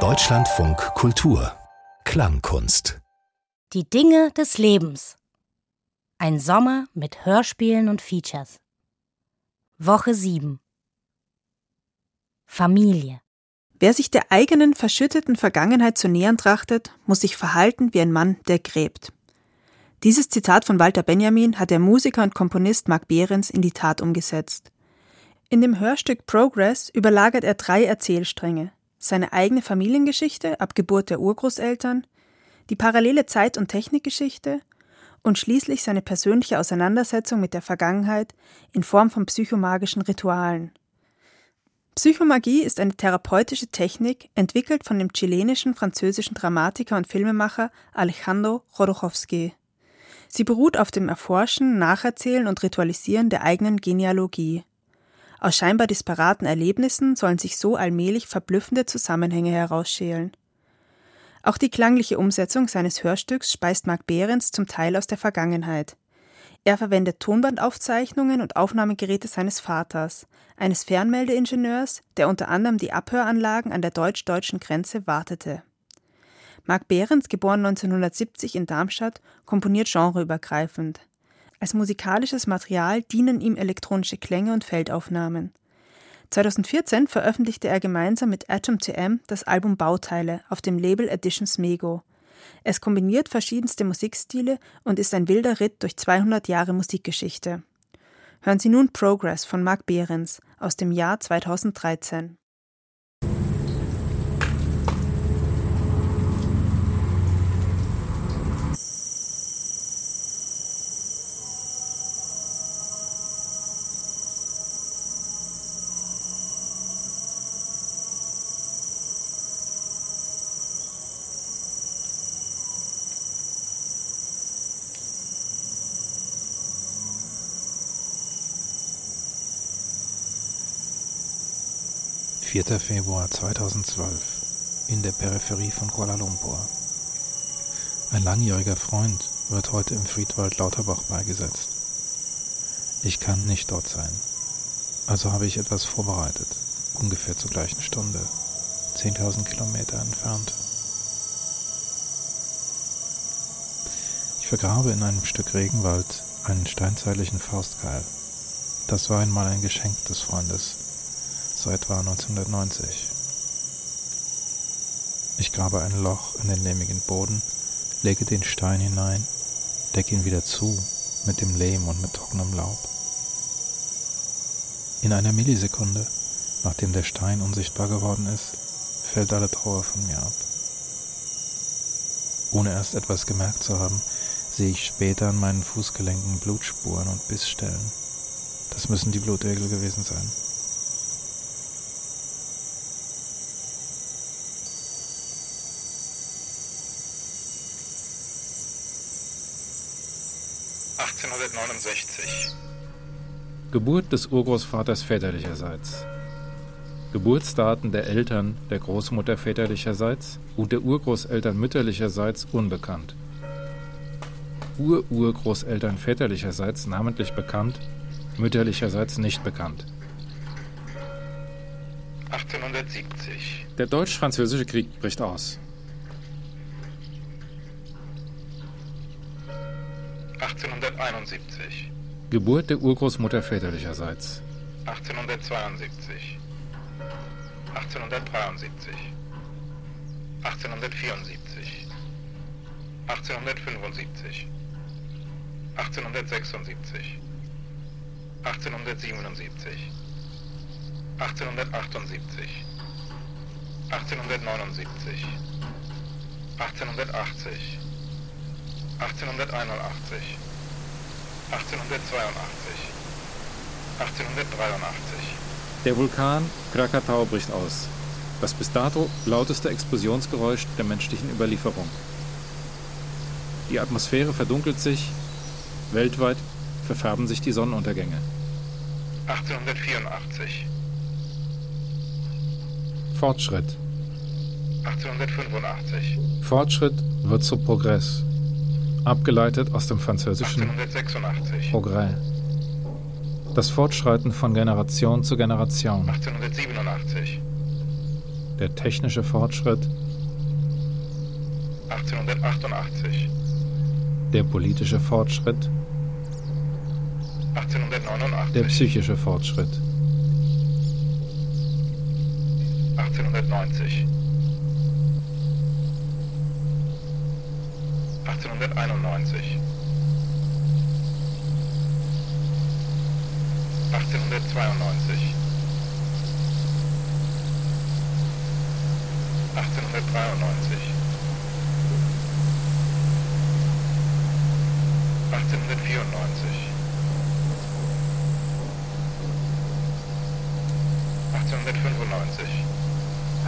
Deutschlandfunk Kultur Klangkunst Die Dinge des Lebens. Ein Sommer mit Hörspielen und Features. Woche 7. Familie. Wer sich der eigenen verschütteten Vergangenheit zu nähern trachtet, muss sich verhalten wie ein Mann, der gräbt. Dieses Zitat von Walter Benjamin hat der Musiker und Komponist Marc Behrens in die Tat umgesetzt. In dem Hörstück Progress überlagert er drei Erzählstränge. Seine eigene Familiengeschichte ab Geburt der Urgroßeltern, die parallele Zeit- und Technikgeschichte und schließlich seine persönliche Auseinandersetzung mit der Vergangenheit in Form von psychomagischen Ritualen. Psychomagie ist eine therapeutische Technik, entwickelt von dem chilenischen französischen Dramatiker und Filmemacher Alejandro Jodorowsky. Sie beruht auf dem Erforschen, Nacherzählen und Ritualisieren der eigenen Genealogie. Aus scheinbar disparaten Erlebnissen sollen sich so allmählich verblüffende Zusammenhänge herausschälen. Auch die klangliche Umsetzung seines Hörstücks speist Marc Behrens zum Teil aus der Vergangenheit. Er verwendet Tonbandaufzeichnungen und Aufnahmegeräte seines Vaters, eines Fernmeldeingenieurs, der unter anderem die Abhöranlagen an der deutsch-deutschen Grenze wartete. Marc Behrens, geboren 1970 in Darmstadt, komponiert genreübergreifend. Als musikalisches Material dienen ihm elektronische Klänge und Feldaufnahmen. 2014 veröffentlichte er gemeinsam mit Atom 2M das Album Bauteile auf dem Label Editions Mego. Es kombiniert verschiedenste Musikstile und ist ein wilder Ritt durch 200 Jahre Musikgeschichte. Hören Sie nun Progress von Marc Behrens aus dem Jahr 2013. 4. Februar 2012 in der Peripherie von Kuala Lumpur. Ein langjähriger Freund wird heute im Friedwald Lauterbach beigesetzt. Ich kann nicht dort sein. Also habe ich etwas vorbereitet, ungefähr zur gleichen Stunde, 10.000 Kilometer entfernt. Ich vergrabe in einem Stück Regenwald einen steinzeitlichen Faustkeil. Das war einmal ein Geschenk des Freundes so etwa 1990. Ich grabe ein Loch in den lehmigen Boden, lege den Stein hinein, decke ihn wieder zu mit dem Lehm und mit trockenem Laub. In einer Millisekunde, nachdem der Stein unsichtbar geworden ist, fällt alle Trauer von mir ab. Ohne erst etwas gemerkt zu haben, sehe ich später an meinen Fußgelenken Blutspuren und Bissstellen. Das müssen die Blutegel gewesen sein. 1869. Geburt des Urgroßvaters väterlicherseits. Geburtsdaten der Eltern der Großmutter väterlicherseits und der Urgroßeltern mütterlicherseits unbekannt. Ururgroßeltern väterlicherseits namentlich bekannt, mütterlicherseits nicht bekannt. 1870. Der deutsch-französische Krieg bricht aus. 1871. Geburt der Urgroßmutter väterlicherseits. 1872. 1873. 1874. 1875. 1876. 1877. 1878. 1879. 1880. 1881, 1882, 1883. Der Vulkan Krakatau bricht aus. Das bis dato lauteste Explosionsgeräusch der menschlichen Überlieferung. Die Atmosphäre verdunkelt sich, weltweit verfärben sich die Sonnenuntergänge. 1884. Fortschritt. 1885. Fortschritt wird zu Progress abgeleitet aus dem französischen 1886. Progrès. Das Fortschreiten von Generation zu Generation. 1887. Der technische Fortschritt. 1888. Der politische Fortschritt. 1889. Der psychische Fortschritt. 1890. 1891. 1892. 1893. 1894. 1895.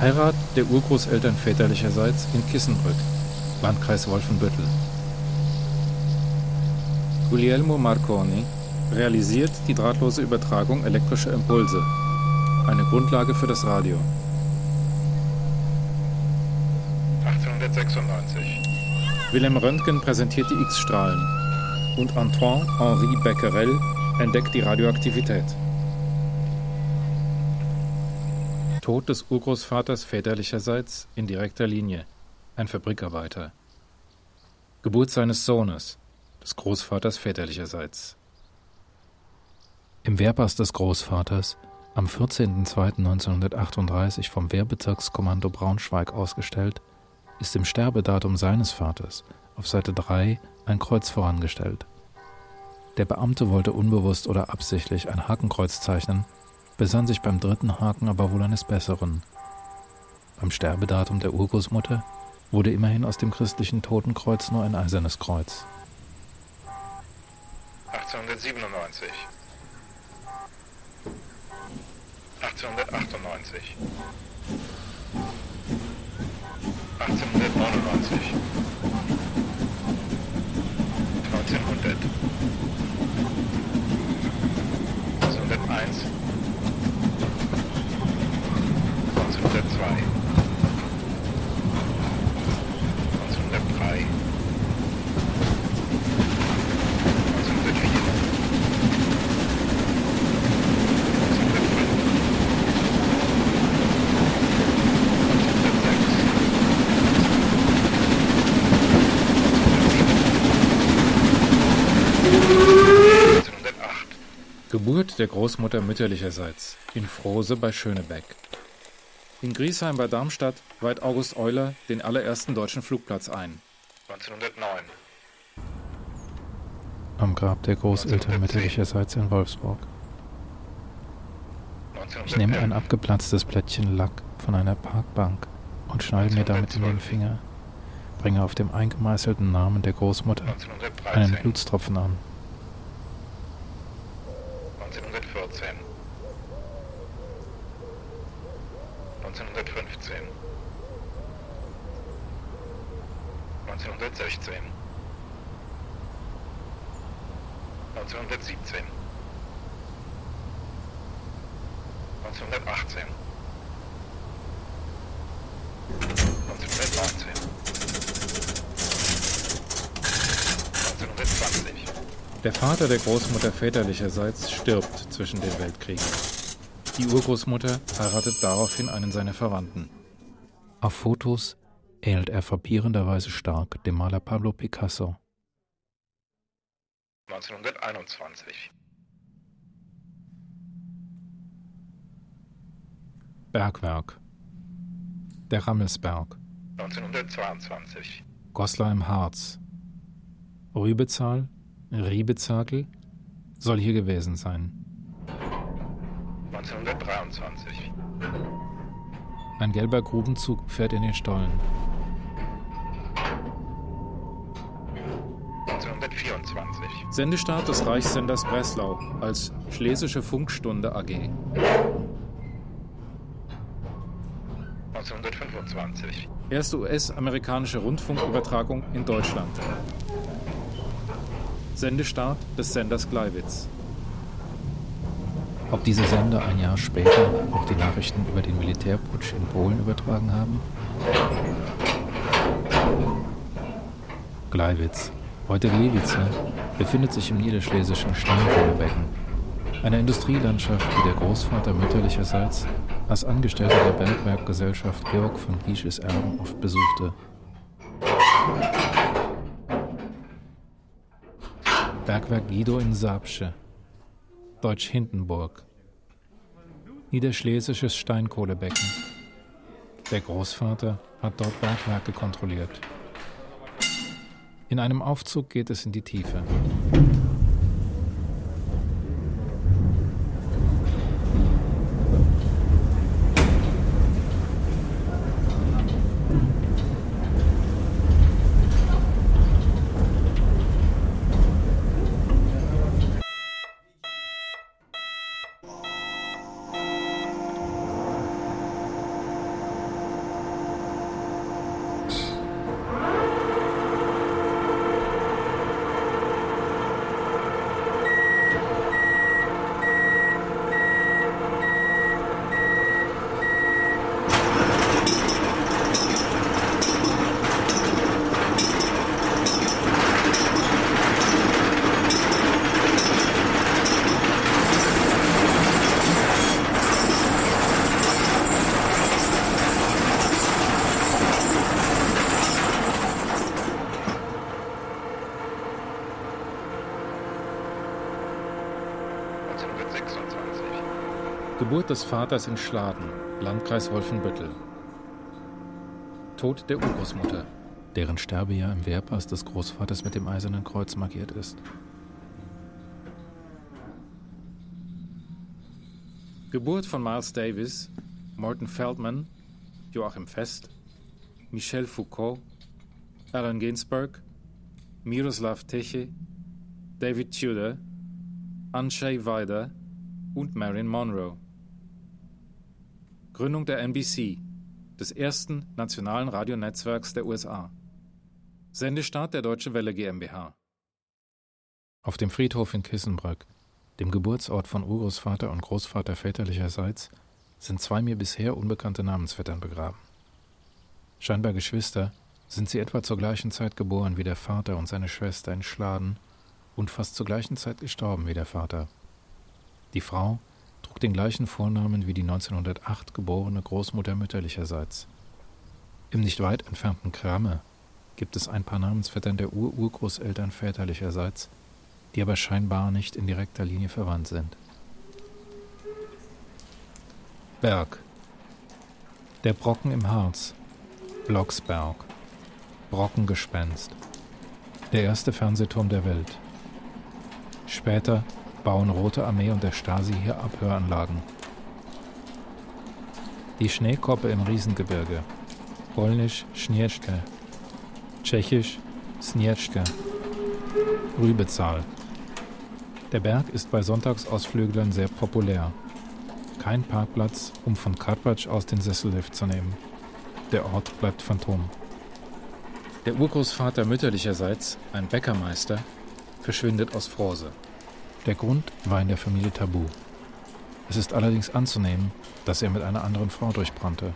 Heirat der Urgroßeltern väterlicherseits in Kissenbrück, Landkreis Wolfenbüttel. Guglielmo Marconi realisiert die drahtlose Übertragung elektrischer Impulse, eine Grundlage für das Radio. 1896. Wilhelm Röntgen präsentiert die X-Strahlen und Antoine-Henri Becquerel entdeckt die Radioaktivität. Tod des Urgroßvaters väterlicherseits in direkter Linie, ein Fabrikarbeiter. Geburt seines Sohnes, des Großvaters väterlicherseits. Im Wehrpass des Großvaters, am 14.02.1938 vom Wehrbezirkskommando Braunschweig ausgestellt, ist im Sterbedatum seines Vaters auf Seite 3 ein Kreuz vorangestellt. Der Beamte wollte unbewusst oder absichtlich ein Hakenkreuz zeichnen, besann sich beim dritten Haken aber wohl eines Besseren. Beim Sterbedatum der Urgroßmutter wurde immerhin aus dem christlichen Totenkreuz nur ein eisernes Kreuz. 1897. 1898. 1899. 1900. 1901. 1902. der Großmutter mütterlicherseits in Frose bei Schönebeck. In Griesheim bei Darmstadt weiht August Euler den allerersten deutschen Flugplatz ein. 1909. Am Grab der Großeltern mütterlicherseits in Wolfsburg. Ich nehme ein abgeplatztes Plättchen Lack von einer Parkbank und schneide mir damit in den Finger, bringe auf dem eingemeißelten Namen der Großmutter einen 1913. Blutstropfen an. 1914. 1915. 1916. 1917. 1918. 1919. Der Vater der Großmutter väterlicherseits stirbt zwischen den Weltkriegen. Die Urgroßmutter heiratet daraufhin einen seiner Verwandten. Auf Fotos ähnelt er frappierenderweise stark dem Maler Pablo Picasso. 1921. Bergwerk. Der Rammelsberg. 1922. Goslar im Harz. Rübezahl, Riebezakel soll hier gewesen sein. 1923. Ein gelber Grubenzug fährt in den Stollen. 1924. Sendestart des Reichssenders Breslau als Schlesische Funkstunde AG. 1925. Erste US-amerikanische Rundfunkübertragung in Deutschland. Sendestart des Senders Gleiwitz. Ob diese Sender ein Jahr später auch die Nachrichten über den Militärputsch in Polen übertragen haben? Gleiwitz, heute Gliwice, befindet sich im niederschlesischen Steinkohlebecken, einer Industrielandschaft, die der Großvater mütterlicherseits als Angestellter der Bergwerkgesellschaft Georg von Giesches Erben oft besuchte. Bergwerk Guido in Saabsche, Deutsch Hindenburg, Niederschlesisches Steinkohlebecken. Der Großvater hat dort Bergwerke kontrolliert. In einem Aufzug geht es in die Tiefe. Des Vaters in Schladen, Landkreis Wolfenbüttel. Tod der Urgroßmutter, deren Sterbejahr im Wehrpass des Großvaters mit dem Eisernen Kreuz markiert ist. Geburt von Miles Davis, Morton Feldman, Joachim Fest, Michel Foucault, Allen Ginsberg, Miroslav Teche, David Tudor, Anshay Weider und Marilyn Monroe. Gründung der NBC, des ersten nationalen Radionetzwerks der USA. Sendestart der Deutsche Welle GmbH. Auf dem Friedhof in Kissenbrück, dem Geburtsort von Urgroßvater und Großvater väterlicherseits, sind zwei mir bisher unbekannte Namensvettern begraben. Scheinbar Geschwister, sind sie etwa zur gleichen Zeit geboren wie der Vater und seine Schwester in Schladen und fast zur gleichen Zeit gestorben wie der Vater. Die Frau trug den gleichen Vornamen wie die 1908 geborene Großmutter mütterlicherseits. Im nicht weit entfernten Kramme gibt es ein paar Namensvettern der Ur-Urgroßeltern väterlicherseits, die aber scheinbar nicht in direkter Linie verwandt sind. Berg. Der Brocken im Harz. Blocksberg. Brockengespenst Der erste Fernsehturm der Welt. Später bauen Rote Armee und der Stasi hier Abhöranlagen. Die Schneekoppe im Riesengebirge. Polnisch Schnieczka. Tschechisch Snieczka. Rübezahl. Der Berg ist bei Sonntagsausflüglern sehr populär. Kein Parkplatz, um von Karpatsch aus den Sessellift zu nehmen. Der Ort bleibt Phantom. Der Urgroßvater mütterlicherseits, ein Bäckermeister, verschwindet aus Frose. Der Grund war in der Familie tabu. Es ist allerdings anzunehmen, dass er mit einer anderen Frau durchbrannte.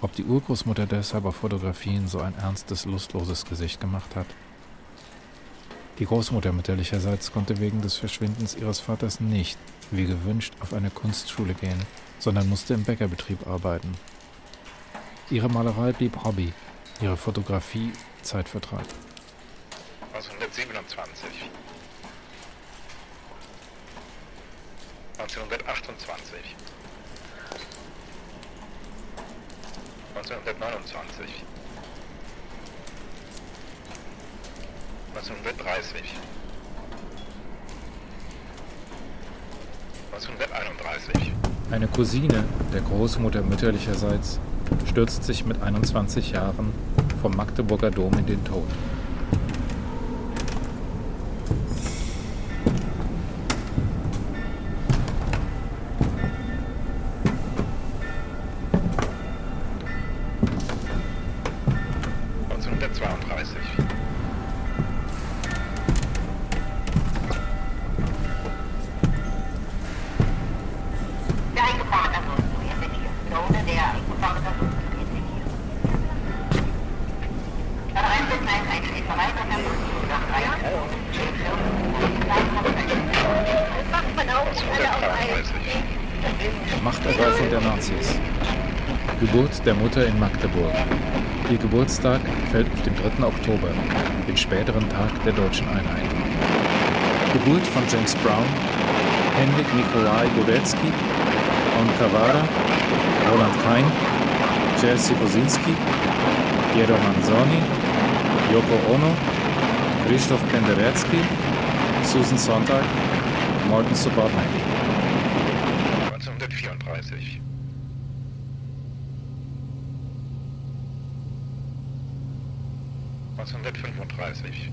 Ob die Urgroßmutter deshalb auf Fotografien so ein ernstes, lustloses Gesicht gemacht hat? Die Großmutter mütterlicherseits konnte wegen des Verschwindens ihres Vaters nicht, wie gewünscht, auf eine Kunstschule gehen, sondern musste im Bäckerbetrieb arbeiten. Ihre Malerei blieb Hobby, ihre Fotografie Zeitvertreib. 1927. 1928. 1929. 1930. 1931. Eine Cousine der Großmutter mütterlicherseits stürzt sich mit 21 Jahren vom Magdeburger Dom in den Tod. Der deutschen Einheit. Geburt von James Brown, Henrik Nikolai Godecki, On Cavara, Roland Kein, Jerzy Kosinski, Piero Manzoni, Yoko Ono, Krzysztof Penderecki, Susan Sonntag, Morton Subotnik. 1934. Neunzehnhundertfünfunddreißig.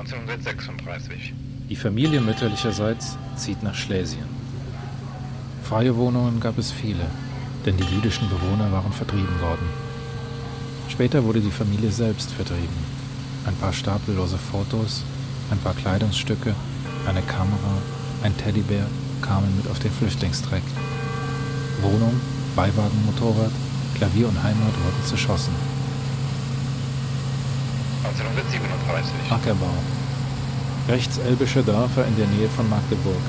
Neunzehnhundertsechsunddreißig. Die Familie mütterlicherseits zieht nach Schlesien. Freie Wohnungen gab es viele, denn die jüdischen Bewohner waren vertrieben worden. Später wurde die Familie selbst vertrieben. Ein paar stapellose Fotos, ein paar Kleidungsstücke, eine Kamera, ein Teddybär kamen mit auf den Flüchtlingstreck. Wohnung, Beiwagen, Motorrad, Klavier und Heimat wurden zerschossen. 1937. Ackerbau. Rechtselbische Dörfer in der Nähe von Magdeburg.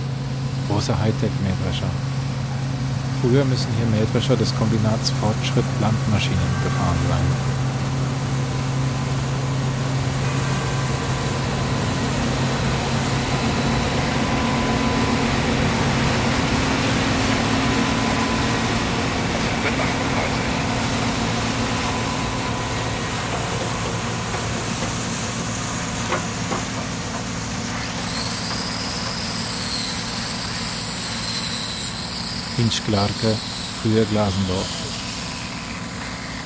Große Hightech-Mähdrescher. Früher müssen hier Mähdrescher des Kombinats Fortschritt Landmaschinen gefahren sein. Hinschklarke, früher Glasendorf.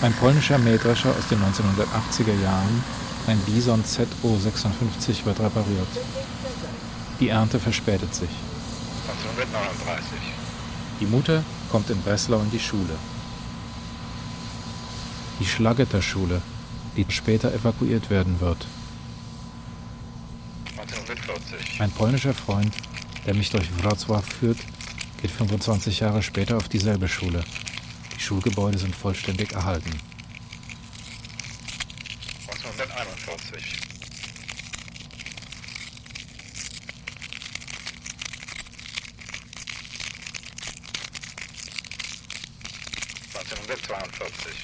Ein polnischer Mähdrescher aus den 1980er Jahren, ein Bison ZO56 wird repariert. Die Ernte verspätet sich. 1939. Die Mutter kommt in Breslau in die Schule. Die Schlageter-Schule, die später evakuiert werden wird. 1940. Ein polnischer Freund, der mich durch Wrocław führt, geht 25 Jahre später auf dieselbe Schule. Die Schulgebäude sind vollständig erhalten. 1941. Neunzehnhundertzweiundvierzig.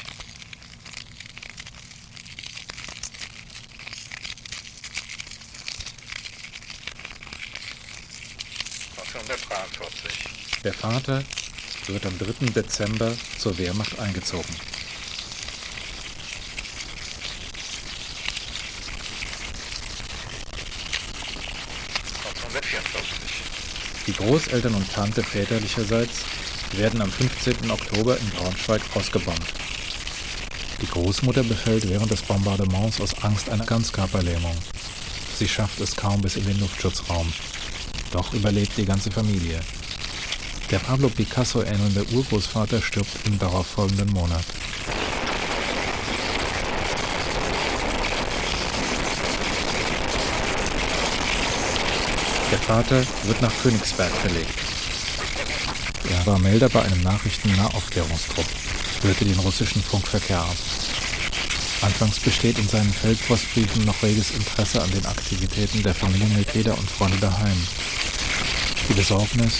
Neunzehnhundertdreiundvierzig. Der Vater wird am 3. Dezember zur Wehrmacht eingezogen. Die Großeltern und Tante väterlicherseits werden am 15. Oktober in Braunschweig ausgebombt. Die Großmutter befällt während des Bombardements aus Angst eine Ganzkörperlähmung. Sie schafft es kaum bis in den Luftschutzraum. Doch überlebt die ganze Familie. Der Pablo Picasso ähnelnde Urgroßvater stirbt im darauffolgenden Monat. Der Vater wird nach Königsberg verlegt. Er war Melder bei einem Nachrichten-Nahaufklärungstrupp, hörte den russischen Funkverkehr ab. Anfangs besteht in seinen Feldpostbriefen noch reges Interesse an den Aktivitäten der Familienmitglieder und Freunde daheim. Die Besorgnis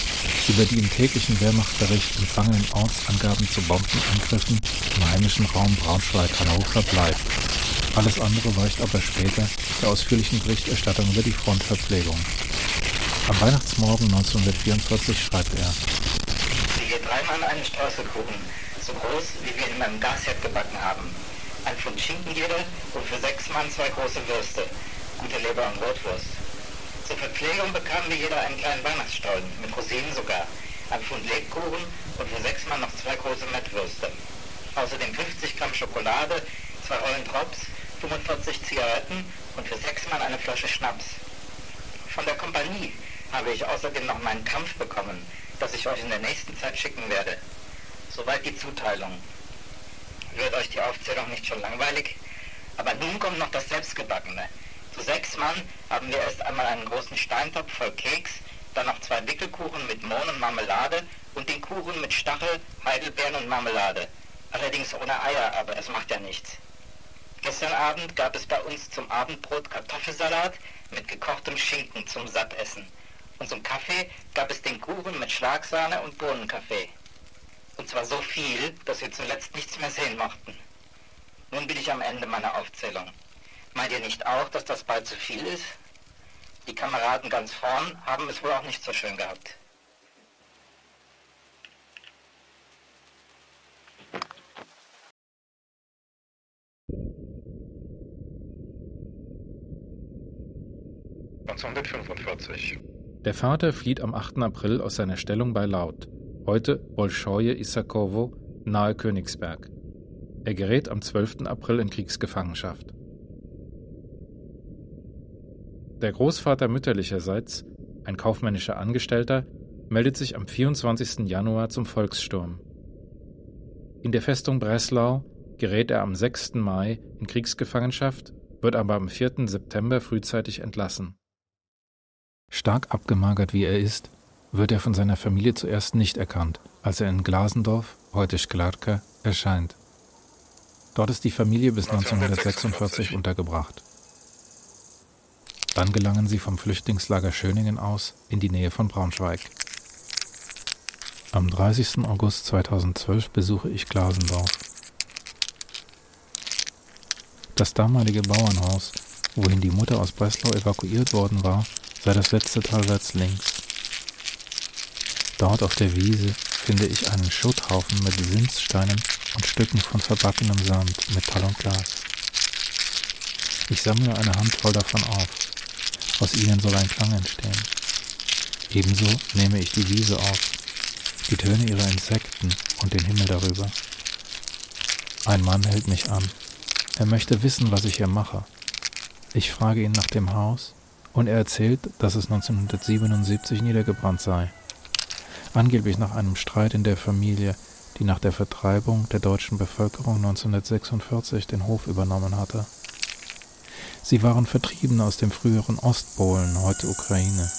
über die im täglichen Wehrmachtbericht empfangenen Ortsangaben zu Bombenangriffen im heimischen Raum Braunschweig-Hannover bleibt. Alles andere weicht aber später der ausführlichen Berichterstattung über die Frontverpflegung. Am Weihnachtsmorgen 1944 schreibt er, Siehe dreimal einen Streuselkuchen, so groß, wie wir in meinem Gasherd gebacken haben. Ein Pfund Schinken jeder und für sechs Mann zwei große Würste, gute Leber und Rotwurst. Zur Verpflegung bekamen wir jeder einen kleinen Weihnachtsstollen, mit Rosinen sogar, ein Pfund Lebkuchen und für sechs Mann noch zwei große Mettwürste. Außerdem 50 Gramm Schokolade, zwei Rollen Drops, 45 Zigaretten und für sechs Mann eine Flasche Schnaps. Von der Kompanie habe ich außerdem noch meinen Kampf bekommen, das ich euch in der nächsten Zeit schicken werde. Soweit die Zuteilung. Wird euch die Aufzählung nicht schon langweilig? Aber nun kommt noch das Selbstgebackene. Zu sechs Mann haben wir erst einmal einen großen Steintopf voll Keks, dann noch zwei Wickelkuchen mit Mohn und Marmelade und den Kuchen mit Stachel, Heidelbeeren und Marmelade. Allerdings ohne Eier, aber es macht ja nichts. Gestern Abend gab es bei uns zum Abendbrot Kartoffelsalat mit gekochtem Schinken zum Sattessen. Und zum Kaffee gab es den Kuchen mit Schlagsahne und Bohnenkaffee. Und zwar so viel, dass wir zuletzt nichts mehr sehen mochten. Nun bin ich am Ende meiner Aufzählung. Meint ihr nicht auch, dass das bald zu viel ist? Die Kameraden ganz vorn haben es wohl auch nicht so schön gehabt. Der Vater flieht am 8. April aus seiner Stellung bei Laut, heute Bolschoje Isakowo, nahe Königsberg. Er gerät am 12. April in Kriegsgefangenschaft. Der Großvater mütterlicherseits, ein kaufmännischer Angestellter, meldet sich am 24. Januar zum Volkssturm. In der Festung Breslau gerät er am 6. Mai in Kriegsgefangenschaft, wird aber am 4. September frühzeitig entlassen. Stark abgemagert wie er ist, wird er von seiner Familie zuerst nicht erkannt, als er in Glasendorf, heute Sklarka, erscheint. Dort ist die Familie bis 1946 untergebracht. Dann gelangen sie vom Flüchtlingslager Schöningen aus in die Nähe von Braunschweig. Am 30. August 2012 besuche ich Glasendorf. Das damalige Bauernhaus, wohin die Mutter aus Breslau evakuiert worden war, sei das letzte talwärts links. Dort auf der Wiese finde ich einen Schutthaufen mit Sinzsteinen und Stücken von verbackenem Sand, Metall und Glas. Ich sammle eine Handvoll davon auf. Aus ihnen soll ein Klang entstehen. Ebenso nehme ich die Wiese auf, die Töne ihrer Insekten und den Himmel darüber. Ein Mann hält mich an. Er möchte wissen, was ich hier mache. Ich frage ihn nach dem Haus und er erzählt, dass es 1977 niedergebrannt sei. Angeblich nach einem Streit in der Familie, die nach der Vertreibung der deutschen Bevölkerung 1946 den Hof übernommen hatte. Sie waren vertrieben aus dem früheren Ostpolen, heute Ukraine.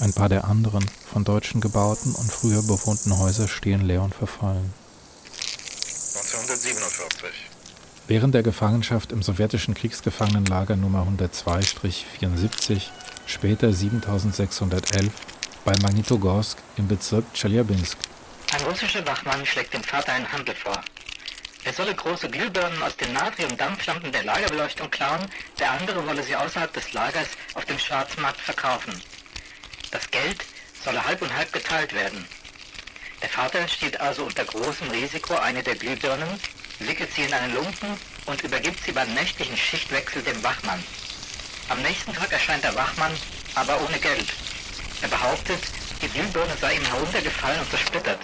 Ein paar der anderen von Deutschen gebauten und früher bewohnten Häuser stehen leer und verfallen. 1947. Während der Gefangenschaft im sowjetischen Kriegsgefangenenlager Nummer 102-74, später 7611, bei Magnitogorsk im Bezirk Tscheljabinsk. Ein russischer Wachmann schlägt dem Vater einen Handel vor. Er solle große Glühbirnen aus den Natrium-Dampflampen der Lagerbeleuchtung klauen, der andere wolle sie außerhalb des Lagers auf dem Schwarzmarkt verkaufen. Das Geld solle halb und halb geteilt werden. Der Vater steht also unter großem Risiko, eine der Glühbirnen, wickelt sie in einen Lumpen und übergibt sie beim nächtlichen Schichtwechsel dem Wachmann. Am nächsten Tag erscheint der Wachmann, aber ohne Geld. Er behauptet, die Glühbirne sei ihm heruntergefallen und zersplittert.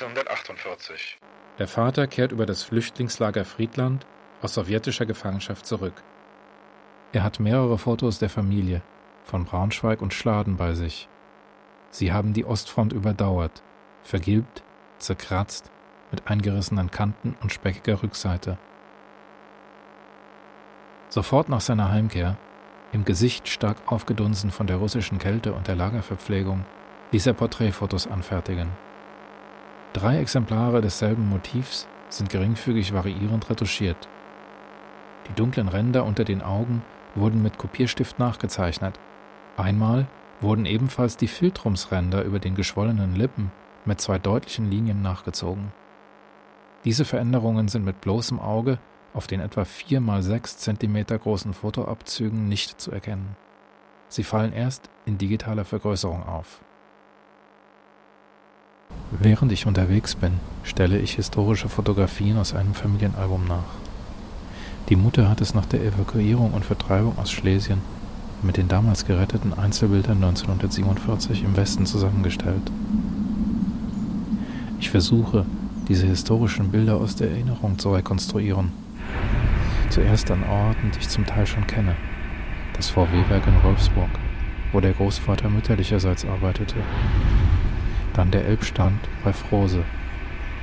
1948. Der Vater kehrt über das Flüchtlingslager Friedland aus sowjetischer Gefangenschaft zurück. Er hat mehrere Fotos der Familie von Braunschweig und Schladen bei sich. Sie haben die Ostfront überdauert, vergilbt, zerkratzt, mit eingerissenen Kanten und speckiger Rückseite. Sofort nach seiner Heimkehr, im Gesicht stark aufgedunsen von der russischen Kälte und der Lagerverpflegung, ließ er Porträtfotos anfertigen. Drei Exemplare desselben Motivs sind geringfügig variierend retuschiert. Die dunklen Ränder unter den Augen wurden mit Kopierstift nachgezeichnet. Einmal wurden ebenfalls die Filtrumsränder über den geschwollenen Lippen mit zwei deutlichen Linien nachgezogen. Diese Veränderungen sind mit bloßem Auge auf den etwa 4 x 6 cm großen Fotoabzügen nicht zu erkennen. Sie fallen erst in digitaler Vergrößerung auf. Während ich unterwegs bin, stelle ich historische Fotografien aus einem Familienalbum nach. Die Mutter hat es nach der Evakuierung und Vertreibung aus Schlesien mit den damals geretteten Einzelbildern 1947 im Westen zusammengestellt. Ich versuche, diese historischen Bilder aus der Erinnerung zu rekonstruieren. Zuerst an Orten, die ich zum Teil schon kenne. Das VW-Werk in Wolfsburg, wo der Großvater mütterlicherseits arbeitete dann der Elbstand bei Frose,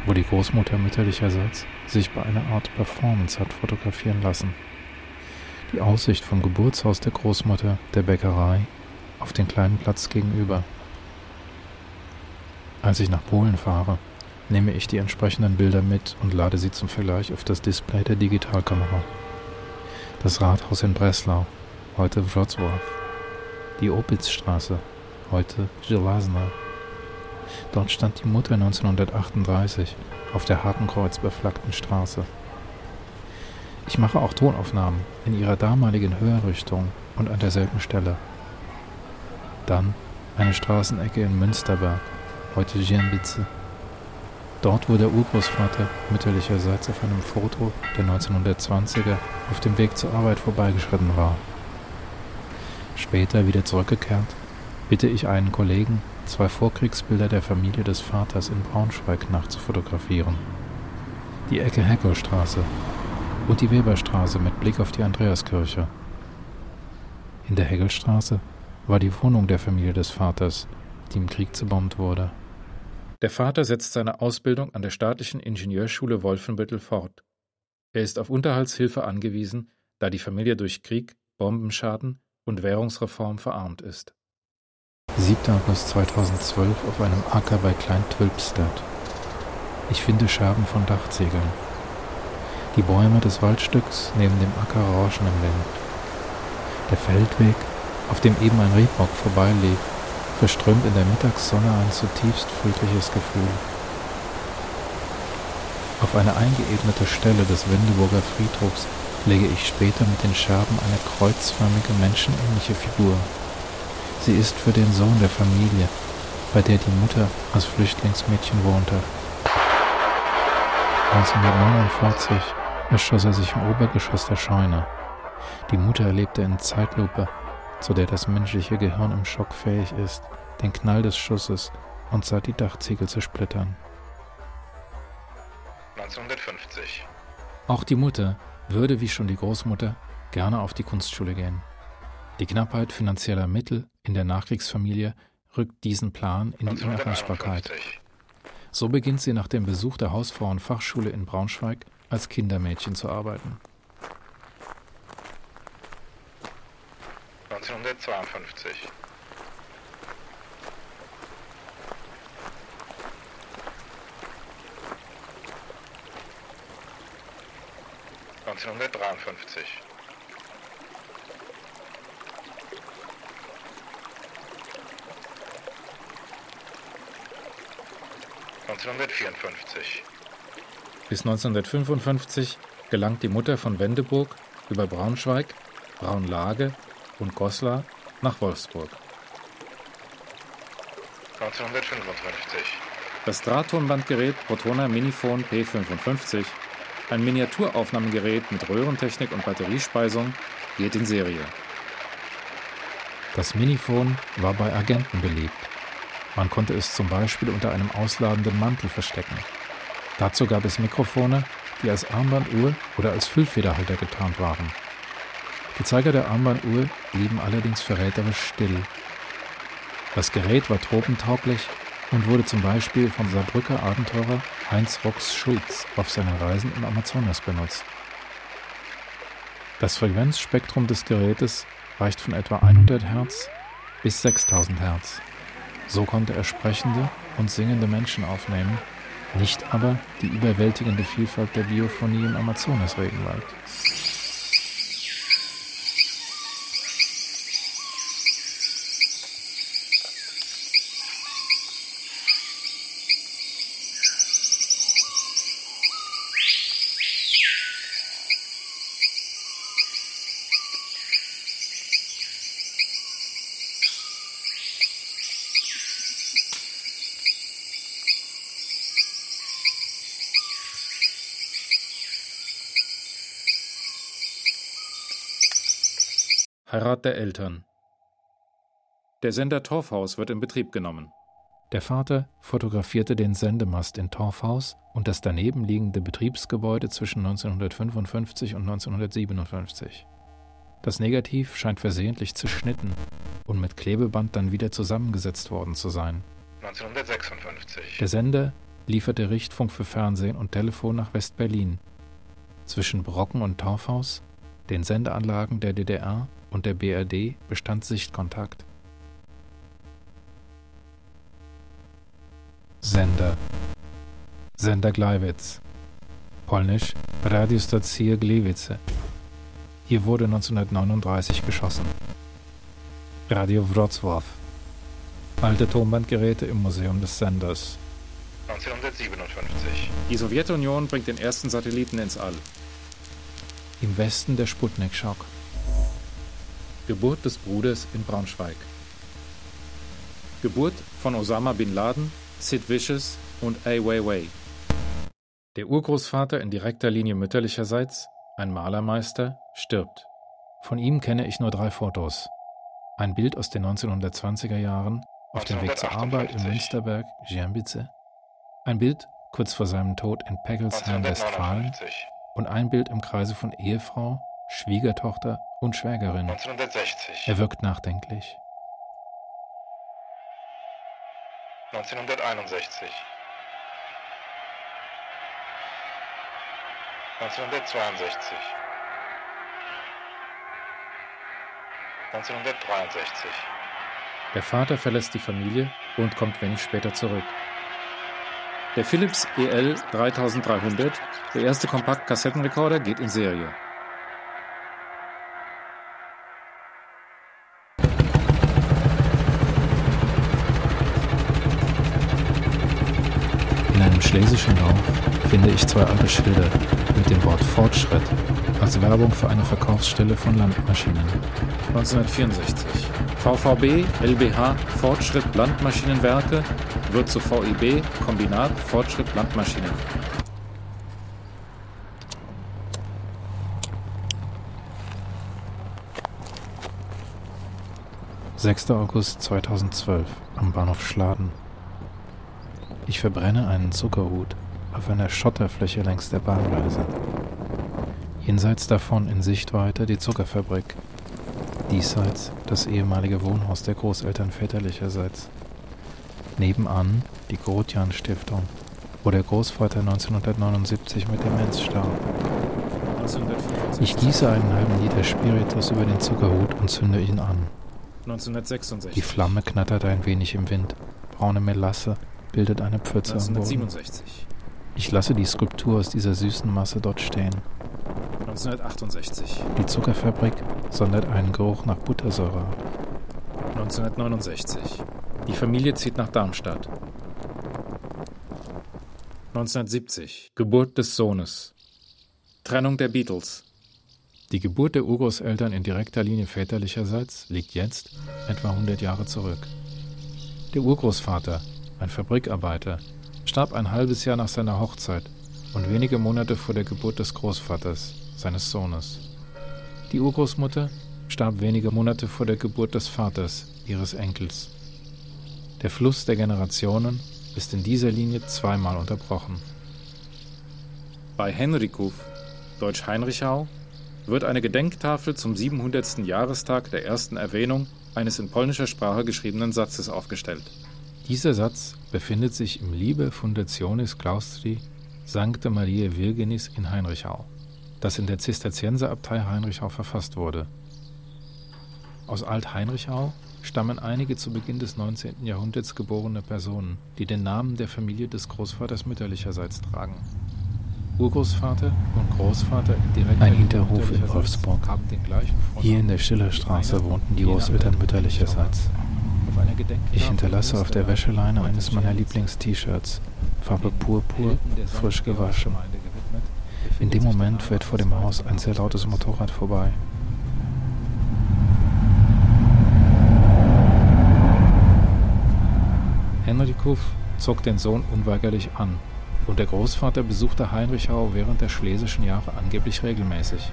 wo die Großmutter mütterlicherseits sich bei einer Art Performance hat fotografieren lassen. Die Aussicht vom Geburtshaus der Großmutter, der Bäckerei, auf den kleinen Platz gegenüber. Als ich nach Polen fahre, nehme ich die entsprechenden Bilder mit und lade sie zum Vergleich auf das Display der Digitalkamera. Das Rathaus in Breslau, heute Wrocław. Die Opitzstraße, heute Żelazna. Dort stand die Mutter 1938 auf der Hakenkreuz beflaggten Straße. Ich mache auch Tonaufnahmen in ihrer damaligen Höherrichtung und an derselben Stelle. Dann eine Straßenecke in Münsterberg, heute Gienbitze. Dort, wo der Urgroßvater mütterlicherseits auf einem Foto der 1920er auf dem Weg zur Arbeit vorbeigeschritten war. Später wieder zurückgekehrt, bitte ich einen Kollegen, zwei Vorkriegsbilder der Familie des Vaters in Braunschweig nachzufotografieren. Die Ecke Heckelstraße und die Weberstraße mit Blick auf die Andreaskirche. In der Heckelstraße war die Wohnung der Familie des Vaters, die im Krieg zerbombt wurde. Der Vater setzt seine Ausbildung an der staatlichen Ingenieurschule Wolfenbüttel fort. Er ist auf Unterhaltshilfe angewiesen, da die Familie durch Krieg, Bombenschaden und Währungsreform verarmt ist. 7. August 2012 auf einem Acker bei Klein Twilpstedt. Ich finde Scherben von Dachziegeln. Die Bäume des Waldstücks neben dem Acker rauschen im Wind. Der Feldweg, auf dem eben ein Rebbock vorbeilief, verströmt in der Mittagssonne ein zutiefst friedliches Gefühl. Auf eine eingeebnete Stelle des Wendeburger Friedhofs lege ich später mit den Scherben eine kreuzförmige menschenähnliche Figur. Sie ist für den Sohn der Familie, bei der die Mutter als Flüchtlingsmädchen wohnte. 1949 erschoss er sich im Obergeschoss der Scheune. Die Mutter erlebte in Zeitlupe, zu der das menschliche Gehirn im Schock fähig ist, den Knall des Schusses und sah die Dachziegel zersplittern. 1950. Auch die Mutter würde wie schon die Großmutter gerne auf die Kunstschule gehen. Die Knappheit finanzieller Mittel in der Nachkriegsfamilie rückt diesen Plan in die Unerreichbarkeit. So beginnt sie nach dem Besuch der Hausfrauenfachschule in Braunschweig als Kindermädchen zu arbeiten. 1952. Neunzehnhundertdreiundfünfzig. Neunzehnhundertvierundfünfzig. Bis 1955 gelangt die Mutter von Wendeburg über Braunschweig, Braunlage und Goslar nach Wolfsburg. 1955. Das Drahttonbandgerät Protona Minifon P55, ein Miniaturaufnahmegerät mit Röhrentechnik und Batteriespeisung, geht in Serie. Das Minifon war bei Agenten beliebt. Man konnte es zum Beispiel unter einem ausladenden Mantel verstecken. Dazu gab es Mikrofone, die als Armbanduhr oder als Füllfederhalter getarnt waren. Die Zeiger der Armbanduhr blieben allerdings verräterisch still. Das Gerät war tropentauglich und wurde zum Beispiel vom Saarbrücker Abenteurer Heinz Rox Schulz auf seinen Reisen im Amazonas benutzt. Das Frequenzspektrum des Gerätes reicht von etwa 100 Hertz bis 6000 Hertz. So konnte er sprechende und singende Menschen aufnehmen, nicht aber die überwältigende Vielfalt der Biophonie im Amazonas-Regenwald. Heirat der Eltern. Der Sender Torfhaus wird in Betrieb genommen. Der Vater fotografierte den Sendemast in Torfhaus und das daneben liegende Betriebsgebäude zwischen 1955 und 1957. Das Negativ scheint versehentlich zerschnitten und mit Klebeband dann wieder zusammengesetzt worden zu sein. 1956. Der Sender lieferte Richtfunk für Fernsehen und Telefon nach West-Berlin. Zwischen Brocken und Torfhaus, den Sendeanlagen der DDR und der BRD bestand Sichtkontakt. Sender Sender Gleiwitz Polnisch Radiostacja Gliwice Hier wurde 1939 geschossen. Radio Wrocław Alte Tonbandgeräte im Museum des Senders 1957 Die Sowjetunion bringt den ersten Satelliten ins All. Im Westen der Sputnik-Schock. Geburt des Bruders in Braunschweig. Geburt von Osama bin Laden, Sid Vicious und Ai Weiwei. Der Urgroßvater in direkter Linie mütterlicherseits, ein Malermeister, stirbt. Von ihm kenne ich nur drei Fotos. Ein Bild aus den 1920er Jahren auf dem Weg zur Arbeit im Münsterberg, Giambice. Ein Bild kurz vor seinem Tod in Peggelsheim, Westfalen. Und ein Bild im Kreise von Ehefrau, Schwiegertochter und Schwägerin. 1960. Er wirkt nachdenklich. 1961. 1962. 1963. Der Vater verlässt die Familie und kommt wenig später zurück. Der Philips EL 3300, der erste Kompakt-Kassettenrekorder, geht in Serie. In einem schlesischen Dorf finde ich zwei alte Schilder mit dem Wort Fortschritt als Werbung für eine Verkaufsstelle von Landmaschinen. 1964. VVB LBH Fortschritt Landmaschinenwerke wird zu VIB Kombinat Fortschritt Landmaschinen. »6. August 2012 am Bahnhof Schladen. Ich verbrenne einen Zuckerhut auf einer Schotterfläche längs der Bahngleise. Jenseits davon in Sichtweite die Zuckerfabrik. Diesseits das ehemalige Wohnhaus der Großeltern väterlicherseits. Nebenan die Grotjan Stiftung, wo der Großvater 1979 mit Demenz starb. Ich gieße einen halben Liter Spiritus über den Zuckerhut und zünde ihn an. 1966. Die Flamme knattert ein wenig im Wind. Braune Melasse bildet eine Pfütze am Boden. 1967. Ich lasse die Skulptur aus dieser süßen Masse dort stehen. 1968. Die Zuckerfabrik sondert einen Geruch nach Buttersäure ab. 1969. Die Familie zieht nach Darmstadt. 1970. Geburt des Sohnes. Trennung der Beatles. Die Geburt der Urgroßeltern in direkter Linie väterlicherseits liegt jetzt etwa 100 Jahre zurück. Der Urgroßvater, ein Fabrikarbeiter, starb ein halbes Jahr nach seiner Hochzeit und wenige Monate vor der Geburt des Großvaters, seines Sohnes. Die Urgroßmutter starb wenige Monate vor der Geburt des Vaters, ihres Enkels. Der Fluss der Generationen ist in dieser Linie zweimal unterbrochen. Bei Henrikov, Deutsch Heinrichau, wird eine Gedenktafel zum 700. Jahrestag der ersten Erwähnung eines in polnischer Sprache geschriebenen Satzes aufgestellt. Dieser Satz befindet sich im Liebe Fundationis Claustri Sancta Mariae Virginis in Heinrichau, das in der Zisterzienserabtei Heinrichau verfasst wurde. Aus Alt-Heinrichau stammen einige zu Beginn des 19. Jahrhunderts geborene Personen, die den Namen der Familie des Großvaters mütterlicherseits tragen. Urgroßvater und Großvater in direkter Ein Hinterhof in Wolfsburg. haben den gleichen Vornamen. Hier in der Schillerstraße wohnten die Großeltern mütterlicherseits. Ich hinterlasse auf der in Wäscheleine eines meiner heute Lieblings-T-Shirts, Farbe Purpur, frisch gewaschen. In dem Moment fährt vor dem Haus ein sehr lautes. Motorrad vorbei. Henrikov zog den Sohn unweigerlich an und der Großvater besuchte Heinrichau während der schlesischen Jahre angeblich regelmäßig.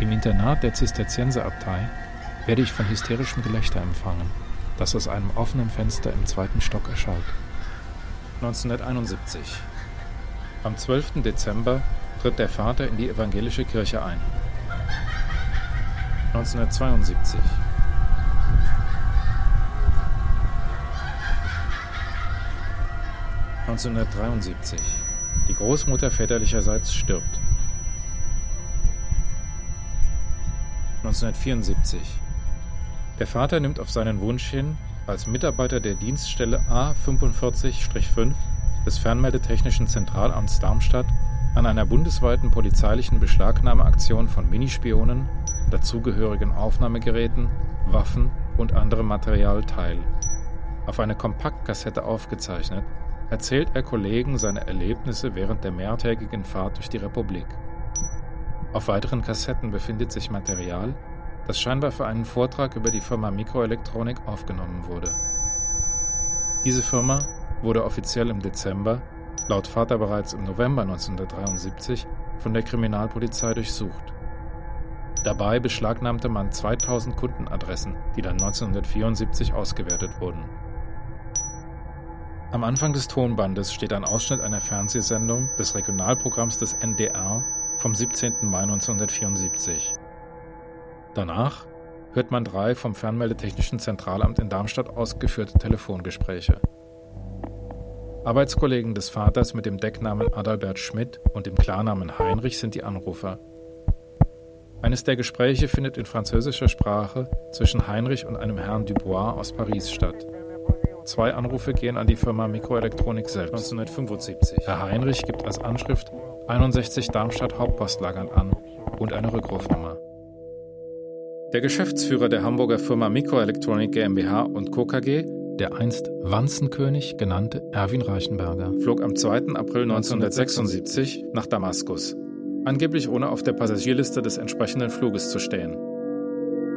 Im Internat der Zisterzienserabtei werde ich von hysterischem Gelächter empfangen, das aus einem offenen Fenster im zweiten Stock erschallt. 1971. Am 12. Dezember tritt der Vater in die evangelische Kirche ein. 1972. ...1973. Die Großmutter väterlicherseits stirbt. 1974. Der Vater nimmt auf seinen Wunsch hin als Mitarbeiter der Dienststelle A45-5 des Fernmeldetechnischen Zentralamts Darmstadt an einer bundesweiten polizeilichen Beschlagnahmeaktion von Minispionen, dazugehörigen Aufnahmegeräten, Waffen und anderem Material teil. Auf eine Kompaktkassette aufgezeichnet, erzählt er Kollegen seine Erlebnisse während der mehrtägigen Fahrt durch die Republik. Auf weiteren Kassetten befindet sich Material, das scheinbar für einen Vortrag über die Firma Mikroelektronik aufgenommen wurde. Diese Firma wurde offiziell im Dezember, laut Vater bereits im November 1973, von der Kriminalpolizei durchsucht. Dabei beschlagnahmte man 2000 Kundenadressen, die dann 1974 ausgewertet wurden. Am Anfang des Tonbandes steht ein Ausschnitt einer Fernsehsendung des Regionalprogramms des NDR vom 17. Mai 1974. Danach hört man drei vom Fernmeldetechnischen Zentralamt in Darmstadt ausgeführte Telefongespräche. Arbeitskollegen des Vaters mit dem Decknamen Adalbert Schmidt und dem Klarnamen Heinrich sind die Anrufer. Eines der Gespräche findet in französischer Sprache zwischen Heinrich und einem Herrn Dubois aus Paris statt. Zwei Anrufe gehen an die Firma Mikroelektronik selbst. 1975. Herr Heinrich gibt als Anschrift 61 Darmstadt Hauptpostlagern an und eine Rückrufnummer. Der Geschäftsführer der Hamburger Firma Mikroelektronik GmbH und Co. KG, der einst Wanzenkönig genannte Erwin Reichenberger, flog am 2. April 1976 nach Damaskus, angeblich ohne auf der Passagierliste des entsprechenden Fluges zu stehen.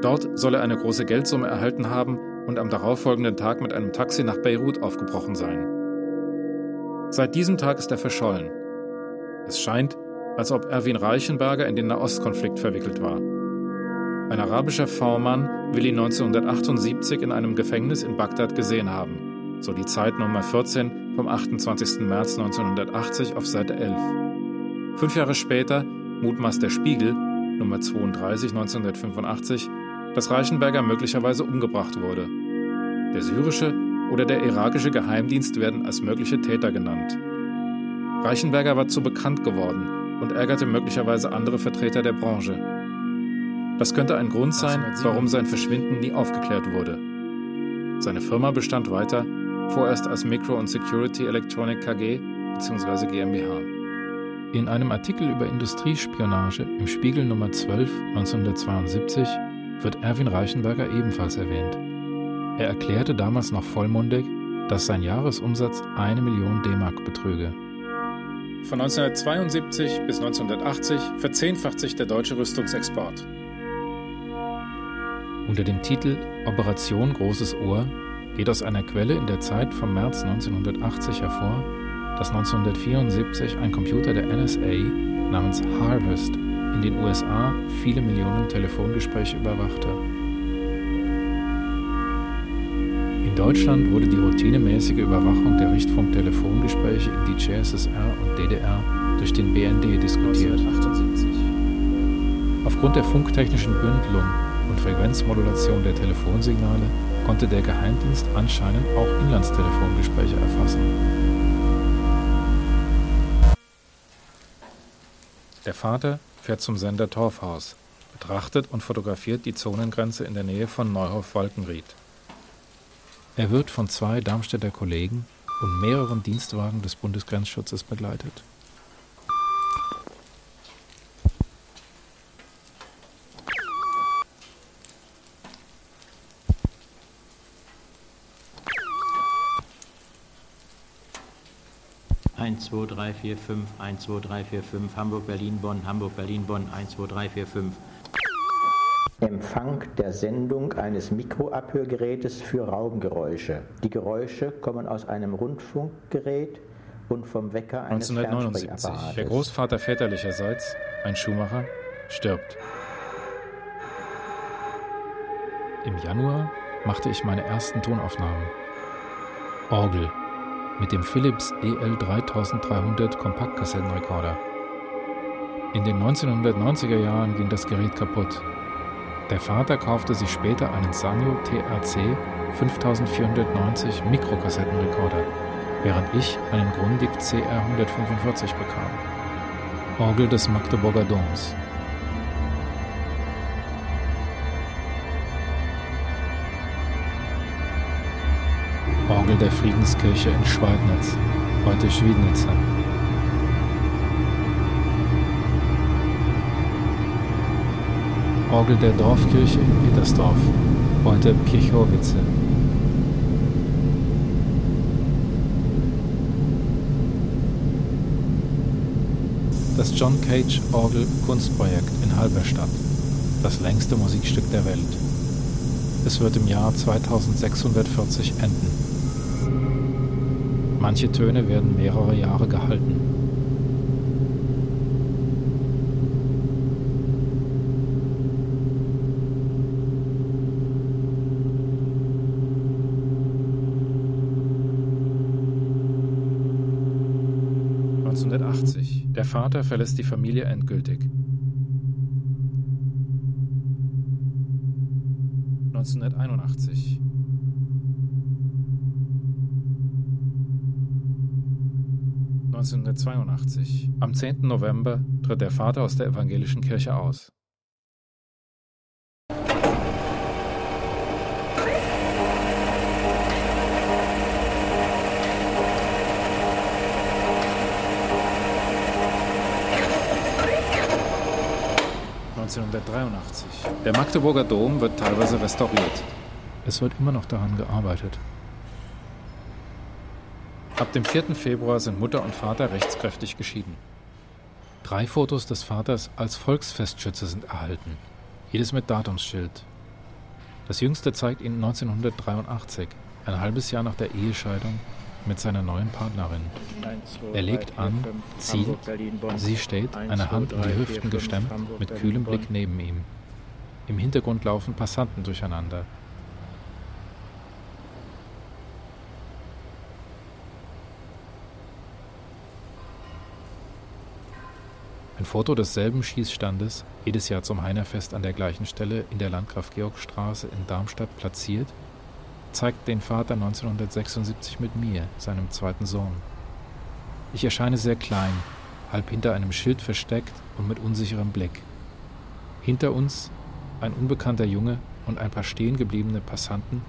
Dort soll er eine große Geldsumme erhalten haben und am darauffolgenden Tag mit einem Taxi nach Beirut aufgebrochen sein. Seit diesem Tag ist er verschollen. Es scheint, als ob Erwin Reichenberger in den Nahostkonflikt verwickelt war. Ein arabischer V-Mann will ihn 1978 in einem Gefängnis in Bagdad gesehen haben, so die Zeit Nummer 14 vom 28. März 1980 auf Seite 11. Fünf Jahre später mutmaßt der Spiegel, Nummer 32 1985, dass Reichenberger möglicherweise umgebracht wurde. Der syrische oder der irakische Geheimdienst werden als mögliche Täter genannt. Reichenberger war zu bekannt geworden und ärgerte möglicherweise andere Vertreter der Branche. Das könnte ein Grund sein, warum sein Verschwinden nie aufgeklärt wurde. Seine Firma bestand weiter, vorerst als Micro und Security Electronic KG bzw. GmbH. In einem Artikel über Industriespionage im Spiegel Nummer 12 1972 wird Erwin Reichenberger ebenfalls erwähnt. Er erklärte damals noch vollmundig, dass sein Jahresumsatz eine Million D-Mark betrüge. Von 1972 bis 1980 verzehnfacht sich der deutsche Rüstungsexport. Unter dem Titel Operation Großes Ohr geht aus einer Quelle in der Zeit vom März 1980 hervor, dass 1974 ein Computer der NSA namens Harvest in den USA viele Millionen Telefongespräche überwachte. In Deutschland wurde die routinemäßige Überwachung der Richtfunktelefongespräche in die CSSR und DDR durch den BND diskutiert. 1978. Aufgrund der funktechnischen Bündelung und Frequenzmodulation der Telefonsignale konnte der Geheimdienst anscheinend auch Inlandstelefongespräche erfassen. Der Vater fährt zum Sender Torfhaus, betrachtet und fotografiert die Zonengrenze in der Nähe von Neuhof-Walkenried. Er wird von zwei Darmstädter Kollegen und mehreren Dienstwagen des Bundesgrenzschutzes begleitet. Eins, zwei, drei, vier, fünf, eins, zwei, drei, vier, fünf, Hamburg, Berlin, Bonn, Hamburg, Berlin, Bonn, eins, zwei, drei, vier, fünf. Empfang der Sendung eines Mikroabhörgerätes für Raumgeräusche. Die Geräusche kommen aus einem Rundfunkgerät und vom Wecker eines 1979. Der Großvater väterlicherseits, ein Schuhmacher, stirbt. Im Januar machte ich meine ersten Tonaufnahmen. Orgel mit dem Philips EL 3300 Kompaktkassettenrekorder. In den 1990er Jahren ging das Gerät kaputt der Vater kaufte sich später einen Sanyo TRC 5490 Mikrokassettenrekorder, während ich einen Grundig CR 145 bekam. Orgel des Magdeburger Doms. Orgel der Friedenskirche in Schweidnitz, heute Schwiednitzer. Orgel der Dorfkirche in Petersdorf, heute Kirchhorwitze. Das John Cage Orgel Kunstprojekt in Halberstadt, das längste Musikstück der Welt. Es wird im Jahr 2640 enden. Manche Töne werden mehrere Jahre gehalten. Der Vater verlässt die Familie endgültig. 1981. (1982). Am 10. November tritt der Vater aus der evangelischen Kirche aus. 1983. Der Magdeburger Dom wird teilweise restauriert. Es wird immer noch daran gearbeitet. Ab dem 4. Februar sind Mutter und Vater rechtskräftig geschieden. Drei Fotos des Vaters als Volksfestschütze sind erhalten, jedes mit Datumsschild. Das jüngste zeigt ihn 1983, ein halbes Jahr nach der Ehescheidung mit seiner neuen Partnerin. Er legt an, zielt, sie steht, eine Hand in die Hüften gestemmt, mit kühlem Blick neben ihm. Im Hintergrund laufen Passanten durcheinander. Ein Foto desselben Schießstandes, jedes Jahr zum Heinerfest an der gleichen Stelle in der Landgraf-Georg-Straße in Darmstadt platziert, zeigt den Vater 1976 mit mir, seinem zweiten Sohn. Ich erscheine sehr klein, halb hinter einem Schild versteckt und mit unsicherem Blick. Hinter uns ein unbekannter Junge und ein paar stehen gebliebene Passanten,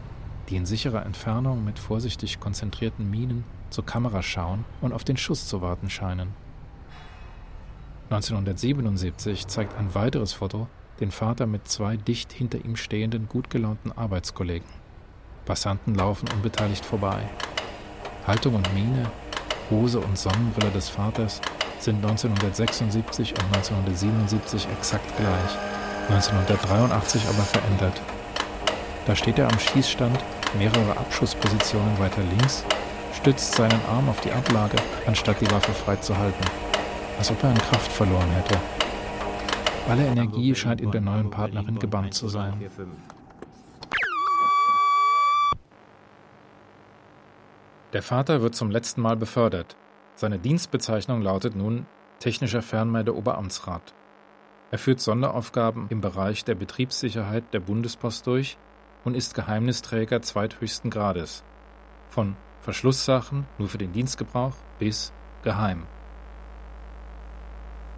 die in sicherer Entfernung mit vorsichtig konzentrierten Mienen zur Kamera schauen und auf den Schuss zu warten scheinen. 1977 zeigt ein weiteres Foto den Vater mit zwei dicht hinter ihm stehenden, gut gelaunten Arbeitskollegen. Passanten laufen unbeteiligt vorbei. Haltung und Miene, Hose und Sonnenbrille des Vaters sind 1976 und 1977 exakt gleich, 1983 aber verändert. Da steht er am Schießstand, mehrere Abschusspositionen weiter links, stützt seinen Arm auf die Ablage, anstatt die Waffe frei zu halten, als ob er an Kraft verloren hätte. Alle Energie scheint in der neuen Partnerin gebannt zu sein. Der Vater wird zum letzten Mal befördert. Seine Dienstbezeichnung lautet nun Technischer Fernmeldeoberamtsrat. Er führt Sonderaufgaben im Bereich der Betriebssicherheit der Bundespost durch und ist Geheimnisträger zweithöchsten Grades. Von Verschlusssachen nur für den Dienstgebrauch bis geheim.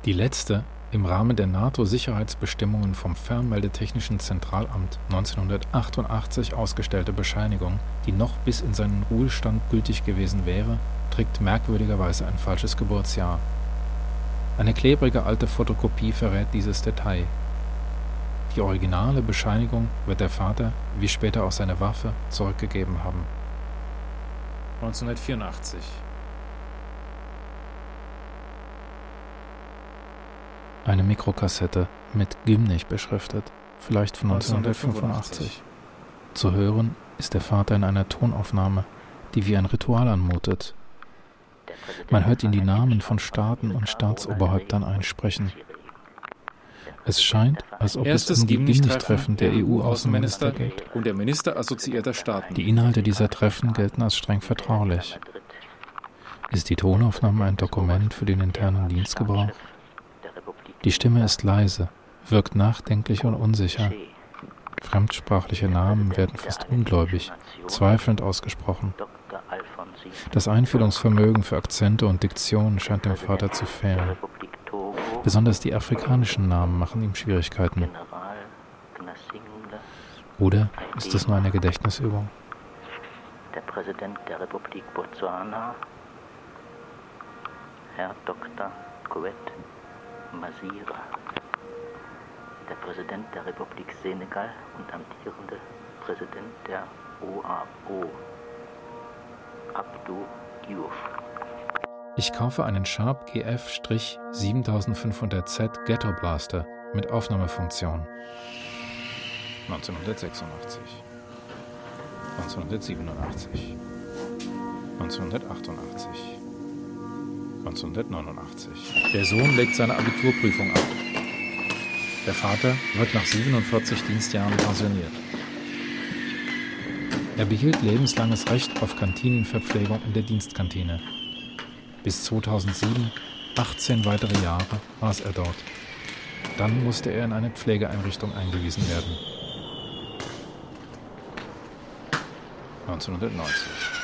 Die letzte im Rahmen der NATO-Sicherheitsbestimmungen vom Fernmeldetechnischen Zentralamt 1988 ausgestellte Bescheinigung, die noch bis in seinen Ruhestand gültig gewesen wäre, trägt merkwürdigerweise ein falsches Geburtsjahr. Eine klebrige alte Fotokopie verrät dieses Detail. Die originale Bescheinigung wird der Vater, wie später auch seine Waffe, zurückgegeben haben. 1984 Eine Mikrokassette mit Gimnich beschriftet, vielleicht von 1985. Zu hören ist der Vater in einer Tonaufnahme, die wie ein Ritual anmutet. Man hört ihn die Namen von Staaten und Staatsoberhäuptern einsprechen. Es scheint, als ob Erstes es um die Gimnich-Treffen der EU-Außenminister geht. und der Minister assoziierter Staaten. Die Inhalte dieser Treffen gelten als streng vertraulich. Ist die Tonaufnahme ein Dokument für den internen Dienstgebrauch? Die Stimme ist leise, wirkt nachdenklich und unsicher. Fremdsprachliche Namen werden fast ungläubig, zweifelnd ausgesprochen. Das Einfühlungsvermögen für Akzente und Diktion scheint dem Vater zu fehlen. Besonders die afrikanischen Namen machen ihm Schwierigkeiten. Oder ist es nur eine Gedächtnisübung? Präsident der Republik Botswana, Herr Dr. Kouet Masira, der Präsident der Republik Senegal und amtierende Präsident der OAO, Abdou Diouf. Ich kaufe einen Sharp GF-7500Z Ghetto Blaster mit Aufnahmefunktion. 1986, 1987, 1988, 1989. Der Sohn legt seine Abiturprüfung ab. Der Vater wird nach 47 Dienstjahren pensioniert. Er behielt lebenslanges Recht auf Kantinenverpflegung in der Dienstkantine. Bis 2007, 18 weitere Jahre, aß er dort. Dann musste er in eine Pflegeeinrichtung eingewiesen werden. 1990.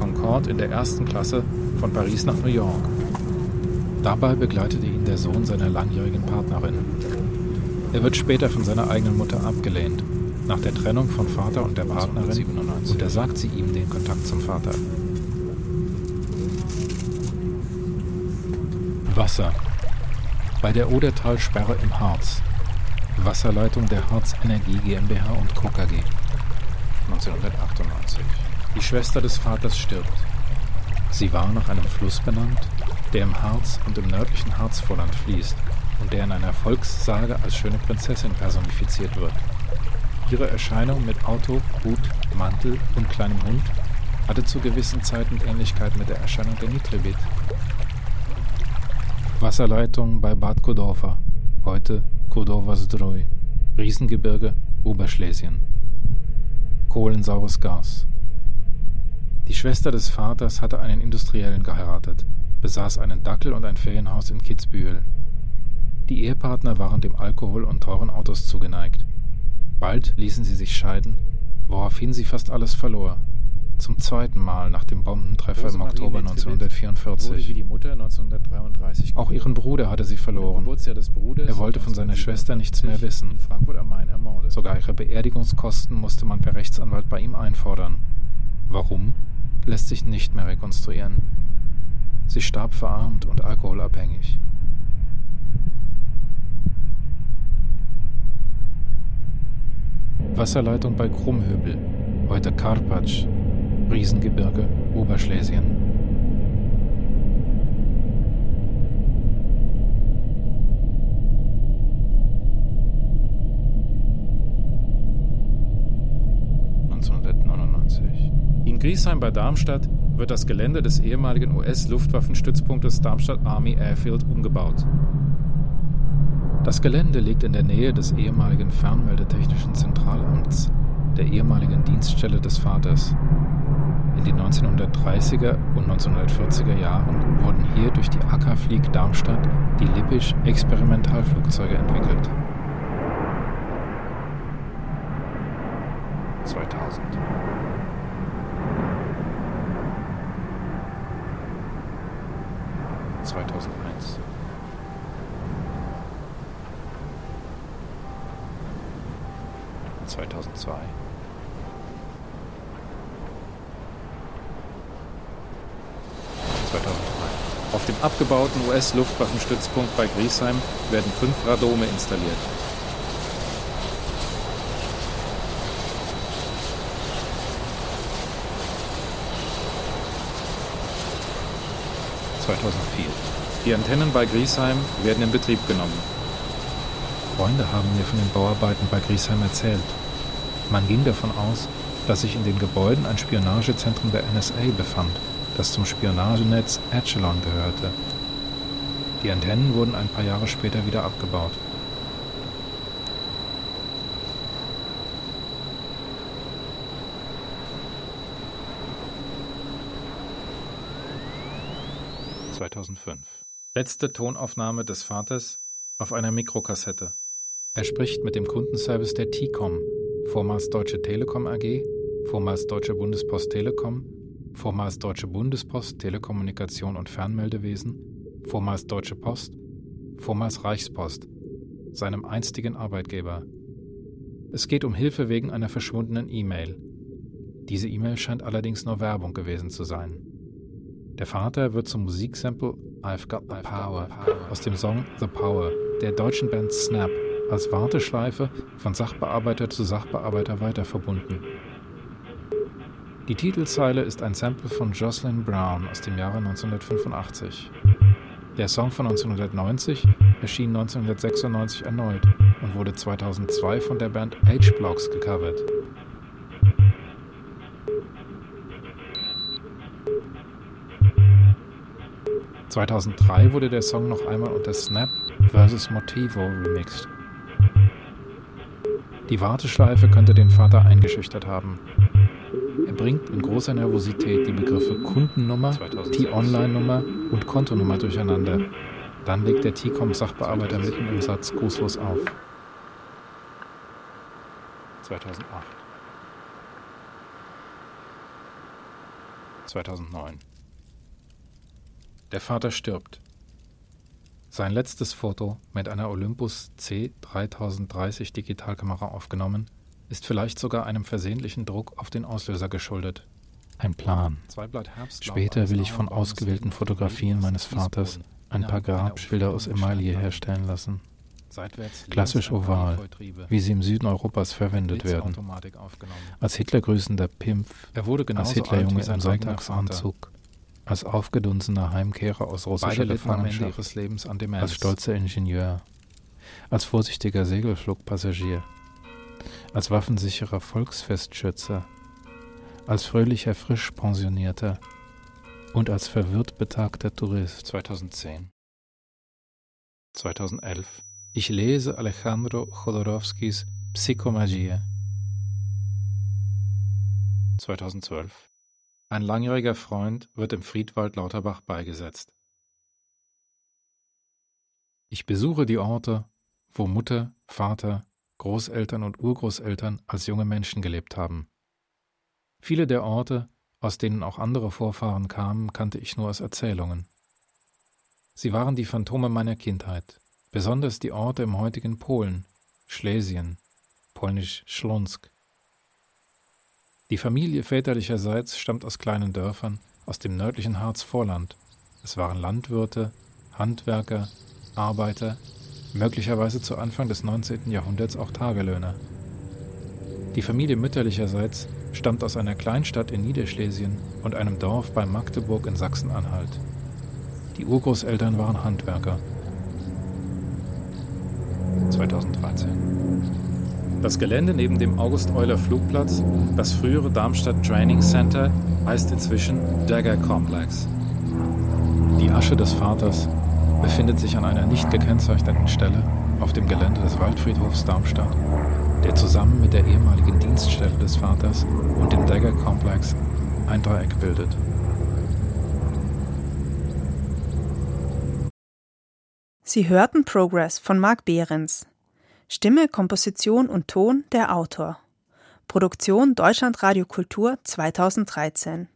Concorde in der ersten Klasse von Paris nach New York. Dabei begleitete ihn der Sohn seiner langjährigen Partnerin. Er wird später von seiner eigenen Mutter abgelehnt, nach der Trennung von Vater und der Partnerin, und er sagt sie ihm den Kontakt zum Vater. Wasser. Bei der Odertalsperre im Harz. Wasserleitung der Harz Energie GmbH und Co. KG. 1998. Die Schwester des Vaters stirbt. Sie war nach einem Fluss benannt, der im Harz und im nördlichen Harzvorland fließt und der in einer Volkssage als schöne Prinzessin personifiziert wird. Ihre Erscheinung mit Auto, Hut, Mantel und kleinem Hund hatte zu gewissen Zeiten Ähnlichkeit mit der Erscheinung der Nitribit. Wasserleitung bei Bad Kodorfa, heute Kodorfa Zdroj, Riesengebirge, Oberschlesien kohlensaures Gas. Die Schwester des Vaters hatte einen Industriellen geheiratet, besaß einen Dackel und ein Ferienhaus in Kitzbühel. Die Ehepartner waren dem Alkohol und teuren Autos zugeneigt. Bald ließen sie sich scheiden, woraufhin sie fast alles verlor zum zweiten Mal nach dem Bombentreffer im Oktober 1944. Auch ihren Bruder hatte sie verloren. Er wollte von seiner Schwester nichts mehr wissen. Sogar ihre Beerdigungskosten musste man per Rechtsanwalt bei ihm einfordern. Warum? Lässt sich nicht mehr rekonstruieren. Sie starb verarmt und alkoholabhängig. Wasserleitung bei Krummhöbel, heute Karpatsch, Riesengebirge, Oberschlesien. In Griesheim bei Darmstadt wird das Gelände des ehemaligen US-Luftwaffenstützpunktes Darmstadt Army Airfield umgebaut. Das Gelände liegt in der Nähe des ehemaligen Fernmeldetechnischen Zentralamts, der ehemaligen Dienststelle des Vaters. In den 1930er und 1940er Jahren wurden hier durch die AK Flieg Darmstadt die Lippisch Experimentalflugzeuge entwickelt. 2000 2001 2002 Auf dem abgebauten US-Luftwaffenstützpunkt bei Griesheim werden fünf Radome installiert. Die Antennen bei Griesheim werden in Betrieb genommen. Freunde haben mir von den Bauarbeiten bei Griesheim erzählt. Man ging davon aus, dass sich in den Gebäuden ein Spionagezentrum der NSA befand das zum Spionagenetz Echelon gehörte. Die Antennen wurden ein paar Jahre später wieder abgebaut. Letzte Tonaufnahme des Vaters auf einer Mikrokassette. Er spricht mit dem Kundenservice der TICOM, vormals Deutsche Telekom AG, vormals Deutsche Bundespost Telekom, vormals Deutsche Bundespost Telekommunikation und Fernmeldewesen, vormals Deutsche Post, vormals Reichspost, seinem einstigen Arbeitgeber. Es geht um Hilfe wegen einer verschwundenen E-Mail. Diese E-Mail scheint allerdings nur Werbung gewesen zu sein. Der Vater wird zum Musiksample I've Got the Power aus dem Song The Power der deutschen Band Snap als Warteschleife von Sachbearbeiter zu Sachbearbeiter weiter verbunden. Die Titelzeile ist ein Sample von Jocelyn Brown aus dem Jahre 1985. Der Song von 1990 erschien 1996 erneut und wurde 2002 von der Band H-Blocks gecovert. (2003) wurde der Song noch einmal unter Snap vs. Motivo remixed. Die Warteschleife könnte den Vater eingeschüchtert haben. Er bringt in großer Nervosität die Begriffe Kundennummer, T-Online-Nummer und Kontonummer durcheinander. Dann legt der T-Com-Sachbearbeiter mitten im Satz grußlos auf. 2008 2009 Der Vater stirbt. Sein letztes Foto mit einer Olympus C3030 Digitalkamera aufgenommen, ist vielleicht sogar einem versehentlichen Druck auf den Auslöser geschuldet. Ein Plan. Später will ich von ausgewählten Fotografien meines Vaters ein paar Grabschilder aus Emaille herstellen lassen. Klassisch oval, wie sie im Süden Europas verwendet werden. Als Hitlergrüßender Pimpf, als Hitlerjunge im Sonntagsanzug, als aufgedunsener Heimkehrer aus russischer Gefangenschaft, als stolzer Ingenieur, als vorsichtiger Segelflugpassagier, als waffensicherer Volksfestschützer, als fröhlicher Frischpensionierter und als verwirrt betagter Tourist 2010. 2011. Ich lese Alejandro Chodorowskis Psychomagie. 2012. Ein langjähriger Freund wird im Friedwald Lauterbach beigesetzt. Ich besuche die Orte, wo Mutter, Vater, Großeltern und Urgroßeltern als junge Menschen gelebt haben. Viele der Orte, aus denen auch andere Vorfahren kamen, kannte ich nur aus Erzählungen. Sie waren die Phantome meiner Kindheit, besonders die Orte im heutigen Polen, Schlesien, polnisch Schlonsk. Die Familie väterlicherseits stammt aus kleinen Dörfern aus dem nördlichen Harzvorland. Es waren Landwirte, Handwerker, Arbeiter, möglicherweise zu Anfang des 19. Jahrhunderts auch Tagelöhner. Die Familie mütterlicherseits stammt aus einer Kleinstadt in Niederschlesien und einem Dorf bei Magdeburg in Sachsen-Anhalt. Die Urgroßeltern waren Handwerker. 2013. Das Gelände neben dem August-Euler-Flugplatz, das frühere Darmstadt Training Center, heißt inzwischen Dagger Complex. Die Asche des Vaters befindet sich an einer nicht gekennzeichneten Stelle auf dem Gelände des Waldfriedhofs Darmstadt, der zusammen mit der ehemaligen Dienststelle des Vaters und dem Dagger Complex ein Dreieck bildet. Sie hörten Progress von Marc Behrens. Stimme, Komposition und Ton der Autor. Produktion Deutschlandradio Kultur 2013.